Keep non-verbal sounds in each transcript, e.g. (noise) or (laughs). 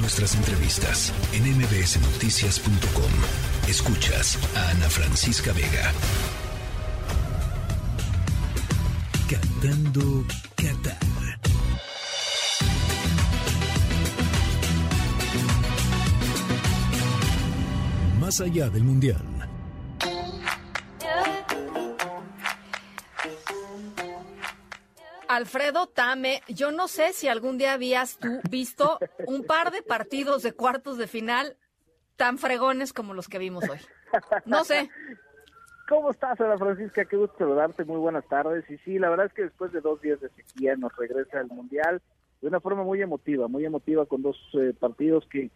nuestras entrevistas en mbsnoticias.com. Escuchas a Ana Francisca Vega. Cantando Qatar. Más allá del Mundial. Alfredo Tame, yo no sé si algún día habías tú visto un par de partidos de cuartos de final tan fregones como los que vimos hoy. No sé. ¿Cómo estás, Ana Francisca? Qué gusto saludarte. Muy buenas tardes. Y sí, la verdad es que después de dos días de sequía nos regresa el Mundial de una forma muy emotiva, muy emotiva con dos eh, partidos que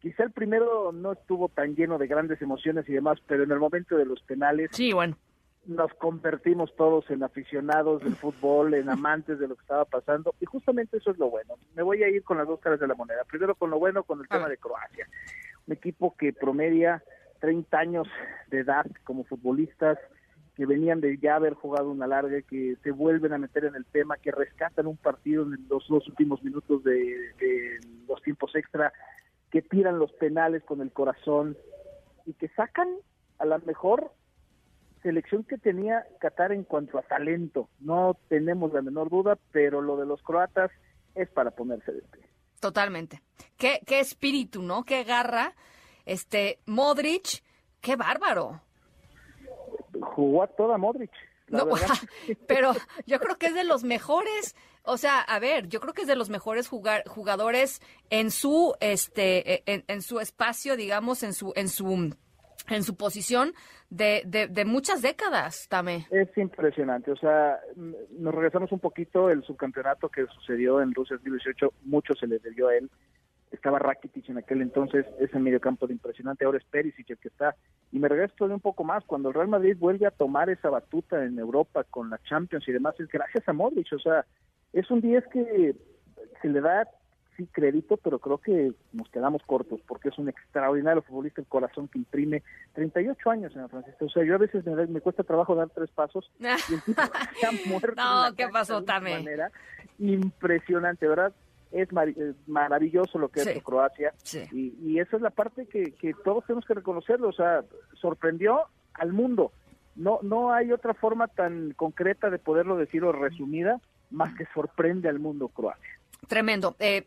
quizá el primero no estuvo tan lleno de grandes emociones y demás, pero en el momento de los penales. Sí, bueno nos convertimos todos en aficionados del fútbol, en amantes de lo que estaba pasando, y justamente eso es lo bueno. Me voy a ir con las dos caras de la moneda. Primero con lo bueno, con el tema de Croacia. Un equipo que promedia 30 años de edad como futbolistas, que venían de ya haber jugado una larga, que se vuelven a meter en el tema, que rescatan un partido en los dos últimos minutos de, de los tiempos extra, que tiran los penales con el corazón y que sacan a la mejor selección que tenía Qatar en cuanto a talento. No tenemos la menor duda, pero lo de los croatas es para ponerse de pie. Totalmente. Qué, qué espíritu, ¿no? Qué garra. Este, Modric, qué bárbaro. Jugó a toda Modric. No, (laughs) pero yo creo que es de los mejores, o sea, a ver, yo creo que es de los mejores jugar, jugadores en su este en, en su espacio, digamos, en su en su en su posición de, de, muchas décadas, Tame. Es impresionante, o sea, nos regresamos un poquito, el subcampeonato que sucedió en Rusia 2018, mucho se le debió a él, estaba Rakitic en aquel entonces, ese mediocampo de impresionante, ahora es Perisic el que está, y me regreso de un poco más, cuando el Real Madrid vuelve a tomar esa batuta en Europa con la Champions y demás, es gracias a Modric, o sea, es un 10 que se le da sí crédito, pero creo que nos quedamos cortos porque es un extraordinario futbolista, el corazón que imprime 38 años, señor Francisco. O sea, yo a veces me, cuesta trabajo dar tres pasos (laughs) y el tipo se ha muerto. No, ¿qué pasó también? manera impresionante, ¿verdad? Es maravilloso lo que es Croacia y, y, esa es la parte que, que todos tenemos que reconocerlo, o sea, sorprendió al mundo. No, no hay otra forma tan concreta de poderlo decir o resumida más que sorprende al mundo Croacia. Tremendo. Eh,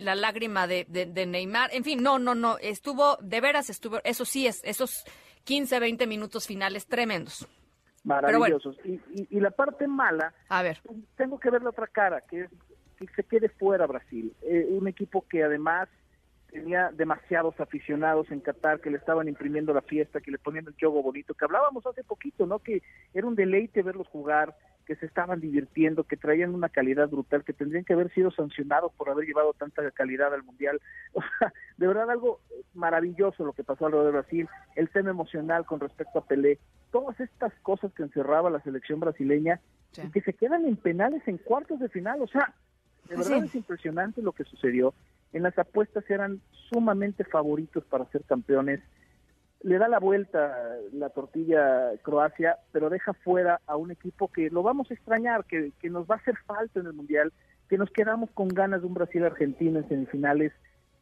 la lágrima de, de, Neymar. En fin, no, no, no. Estuvo, de veras estuvo, eso sí es, esos 15, 20 minutos finales tremendos. Maravillosos. y, y, la parte mala, a ver. tengo que ver la otra cara, que es que se quede fuera Brasil. Eh, un equipo que además tenía demasiados aficionados en Qatar que le estaban imprimiendo la fiesta, que le ponían el juego bonito, que hablábamos hace poquito, ¿no? Que era un deleite verlos jugar, que se estaban divirtiendo, que traían una calidad brutal, que tendrían que haber sido sancionados por haber llevado tanta calidad al Mundial. (laughs) O sea, de verdad algo maravilloso lo que pasó alrededor de Brasil, el tema emocional con respecto a Pelé, todas estas cosas que encerraba la selección brasileña y que se quedan en penales en cuartos de final. O sea, de verdad es impresionante lo que sucedió. En las apuestas eran sumamente favoritos para ser campeones le da la vuelta la tortilla Croacia, pero deja fuera a un equipo que lo vamos a extrañar, que, que nos va a hacer falta en el Mundial, que nos quedamos con ganas de un Brasil-Argentina en semifinales,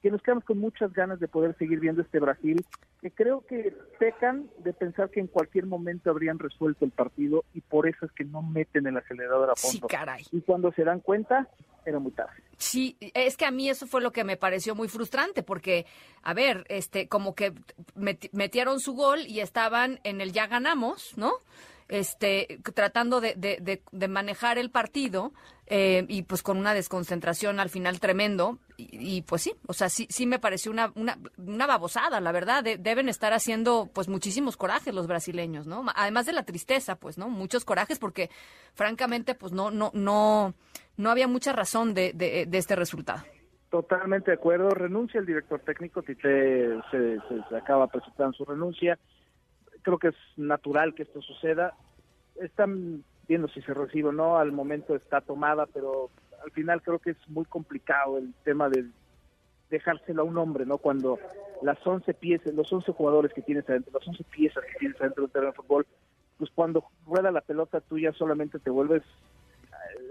que nos quedamos con muchas ganas de poder seguir viendo este Brasil, que creo que pecan de pensar que en cualquier momento habrían resuelto el partido y por eso es que no meten el acelerador a fondo. Y cuando se dan cuenta, era muy tarde. Sí, es que a mí eso fue lo que me pareció muy frustrante, porque, a ver, este, como que metieron su gol y estaban en el ya ganamos, ¿no? este, tratando de, de, manejar el partido eh, y pues con una desconcentración al final tremendo. Y, pues sí, o sea, sí, sí me pareció una, una, una babosada, la verdad. deben estar haciendo pues muchísimos corajes los brasileños, ¿no? Además de la tristeza, pues, ¿no? Muchos corajes porque francamente pues no, no, no, no había mucha razón de, de, este resultado. Totalmente de acuerdo. Renuncia el director técnico, Tite se, se acaba presentando su renuncia creo que es natural que esto suceda. Están viendo si se recibe o no, al momento está tomada, pero al final creo que es muy complicado el tema de dejárselo a un hombre, ¿no? Cuando las 11 piezas, los 11 jugadores que tienes adentro, las 11 piezas que tienes adentro del terreno de fútbol, pues cuando rueda la pelota tú ya solamente te vuelves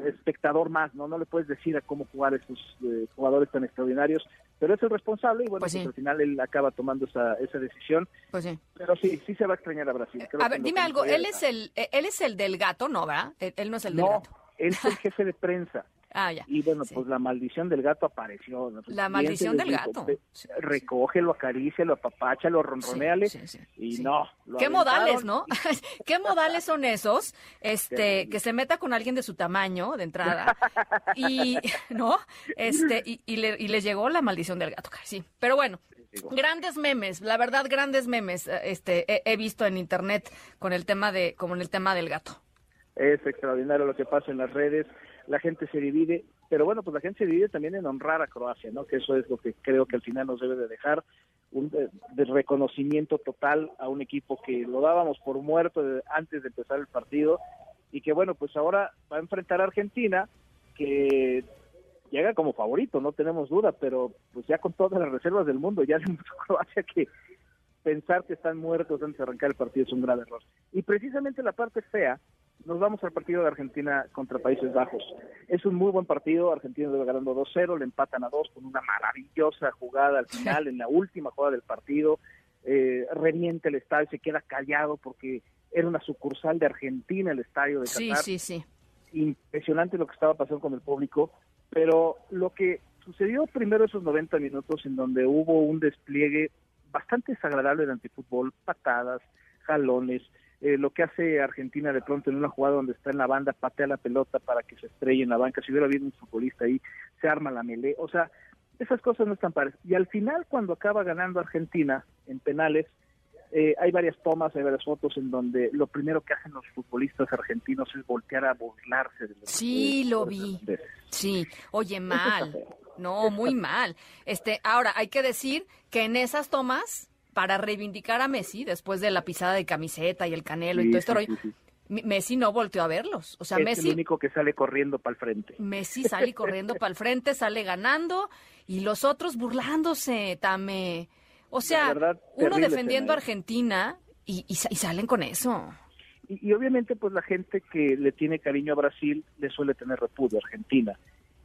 espectador más, ¿no? No le puedes decir a cómo jugar estos eh, jugadores tan extraordinarios, pero es el responsable y bueno, Pues pues sí. al final él acaba tomando esa, esa decisión. Pues sí. Pero sí, sí se va a extrañar a Brasil. Creo A ver, dime algo, él es el eh, él es el del gato, ¿no, verdad? Él, él no es el del gato. él es el (laughs) jefe de prensa. Ah, ya. Y bueno, Sí. pues la maldición del gato apareció. ¿no? La maldición del dijo, gato. "Ve, Sí. Recógelo, acarícialo, apapáchalo, ronroneale. Sí, y no. lo ¿Qué modales, no? (laughs) ¿Qué modales son esos? Este, que se meta con alguien de su tamaño de entrada (laughs) y, (laughs) ¿no? Este, y, y le, y le llegó la maldición del gato, sí. Pero bueno, grandes memes, la verdad, grandes memes, este, he, he visto en internet con el tema de, como en el tema del gato. Es extraordinario lo que pasa en las redes, la gente se divide, pero bueno, pues la gente se divide también en honrar a Croacia, ¿no? Que eso es lo que creo que al final nos debe de dejar un de, de reconocimiento total a un equipo que lo dábamos por muerto de- antes de empezar el partido y que bueno, pues ahora va a enfrentar a Argentina que llega como favorito, no tenemos duda, pero pues ya con todas las reservas del mundo, ya (laughs) demostró Croacia que pensar que están muertos antes de arrancar el partido es un grave error. Y precisamente la parte fea, nos vamos al partido de Argentina contra Países Bajos. Es un muy buen partido, Argentina debe ganando 2-0, le empatan a 2 con una maravillosa jugada al final, en la última jugada del partido, eh, revienta el estadio, se queda callado porque era una sucursal de Argentina el estadio de Sí, Qatar sí, sí. impresionante lo que estaba pasando con el público, pero lo que sucedió primero esos 90 minutos en donde hubo un despliegue bastante desagradable del antifútbol, patadas, jalones, eh, lo que hace Argentina de pronto en una jugada donde está en la banda, patea la pelota para que se estrelle en la banca, si hubiera habido un futbolista ahí, se arma la melee, o sea, esas cosas no están pares. Y al final, cuando acaba ganando Argentina en penales, eh, hay varias tomas, hay varias fotos en donde lo primero que hacen los futbolistas argentinos es voltear a burlarse de los Sí, lo vi. Sí, oye, mal. No, muy mal. Este, ahora hay que decir que en esas tomas para reivindicar a Messi después de la pisada de camiseta y el canelo y todo esto, sí, rollo, Messi no volteó a verlos. O sea, es Messi el único que sale corriendo para el frente. Messi sale corriendo para el frente, sale ganando y los otros burlándose, Tame. O sea, verdad, uno defendiendo a ¿eh? Argentina y, y sa- y salen con eso. Y, y obviamente, pues la gente que le tiene cariño a Brasil le suele tener repudio a Argentina.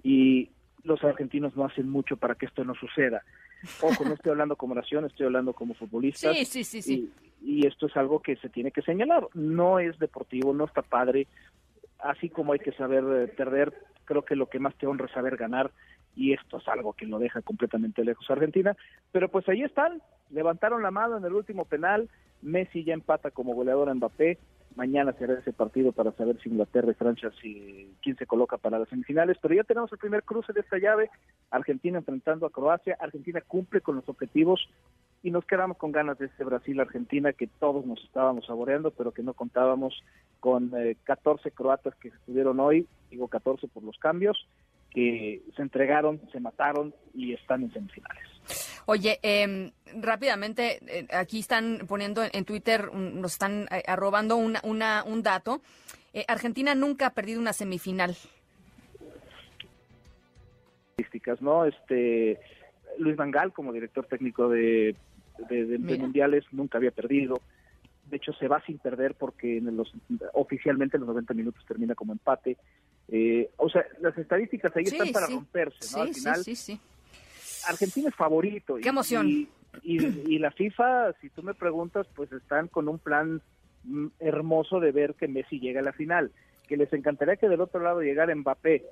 Y los argentinos no hacen mucho para que esto no suceda. Ojo, no estoy hablando como nación, estoy hablando como futbolista. Sí, sí, sí, sí. Y, y esto es algo que se tiene que señalar. No es deportivo, no está padre. Así como hay que saber eh, perder, creo que lo que más te honra es saber ganar. Y esto es algo que lo deja completamente lejos a Argentina. Pero pues ahí están, levantaron la mano en el último penal. Messi ya empata como goleador a Mbappé. Mañana será ese partido para saber si Inglaterra y Francia, si, quién se coloca para las semifinales. Pero ya tenemos el primer cruce de esta llave. Argentina enfrentando a Croacia. Argentina cumple con los objetivos y nos quedamos con ganas de este Brasil-Argentina que todos nos estábamos saboreando, pero que no contábamos con eh, 14 croatas que estuvieron hoy, digo 14 por los cambios, que se entregaron, se mataron y están en semifinales. Oye, eh, rápidamente, eh, aquí están poniendo en, en Twitter, un- nos están eh, arrobando una, una, un dato. Eh, Argentina nunca ha perdido una semifinal. Estadísticas, ¿no? Este Luis Vangal como director técnico de, de, de- de Mira. mundiales nunca había perdido. De hecho, se va sin perder porque en los, oficialmente en los 90 minutos termina como empate. Eh, o sea, las estadísticas ahí Sí, están para sí. romperse, ¿no? Al Sí, final, sí, sí, sí. Argentina es favorito. ¡Qué emoción! Y, y- y la FIFA, si tú me preguntas, pues están con un plan mm, hermoso de ver que Messi llega a la final. Que les encantaría que del otro lado llegara Mbappé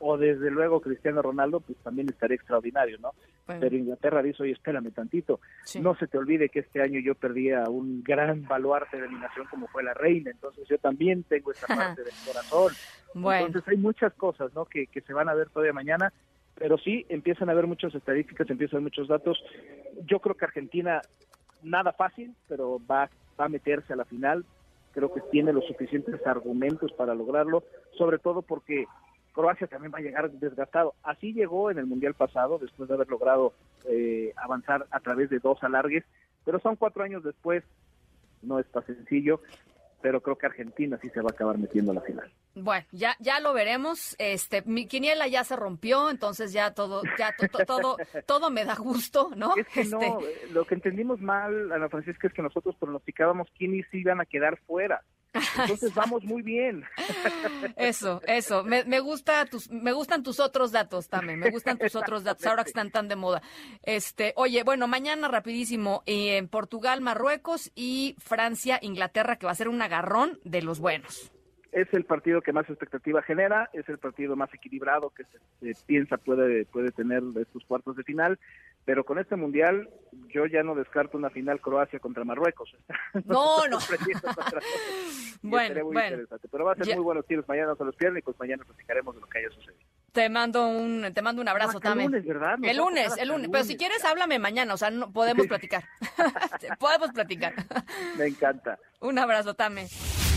o desde luego Cristiano Ronaldo, pues también estaría extraordinario, ¿no? Bueno, Pero Inglaterra dice, oye, espérame tantito. sí. No se te olvide que este año yo perdí a un gran baluarte de mi nación como fue la reina, entonces yo también tengo esa parte del corazón. Bueno, Entonces hay muchas cosas ¿no? que, que se van a ver todavía mañana, pero sí empiezan a haber muchas estadísticas, empiezan a haber muchos datos. Yo creo que Argentina, nada fácil, pero va, va a meterse a la final. Creo que tiene los suficientes argumentos para lograrlo, sobre todo porque Croacia también va a llegar desgastado. Así llegó en el Mundial pasado, después de haber logrado eh, avanzar a través de dos alargues, pero son cuatro años después, no está sencillo, pero creo que Argentina sí se va a acabar metiendo a la final. bueno, ya, ya lo veremos. Este, mi quiniela ya se rompió, entonces ya todo, ya to- to- todo, todo me da gusto, ¿no? Es que Este, no, lo que entendimos mal, Ana Francisca, es que nosotros pronosticábamos quiénes iban a quedar fuera. Entonces (laughs) vamos muy bien. Eso, eso. Me, me, gusta tus, me gustan tus otros datos también. Me gustan tus otros datos ahora que están tan de moda. Este, oye, bueno, mañana rapidísimo en Portugal, Marruecos y Francia, Inglaterra, que va a ser un agarrón de los buenos es el partido que más expectativa genera, es el partido más equilibrado que se, piensa puede, puede tener estos cuartos de final, pero con este mundial yo ya no descarto una final Croacia contra Marruecos. (laughs) No, no. (laughs) bueno, bueno. Pero va a ser muy buenos tiros mañana, se los y pues mañana platicaremos de lo que haya sucedido. Te mando un, te mando un abrazo también. El lunes, ¿verdad? el lunes, el lunes. Pero si quieres, háblame mañana, o sea, no, podemos (laughs) platicar. podemos platicar. Me encanta. Un abrazo, Tame.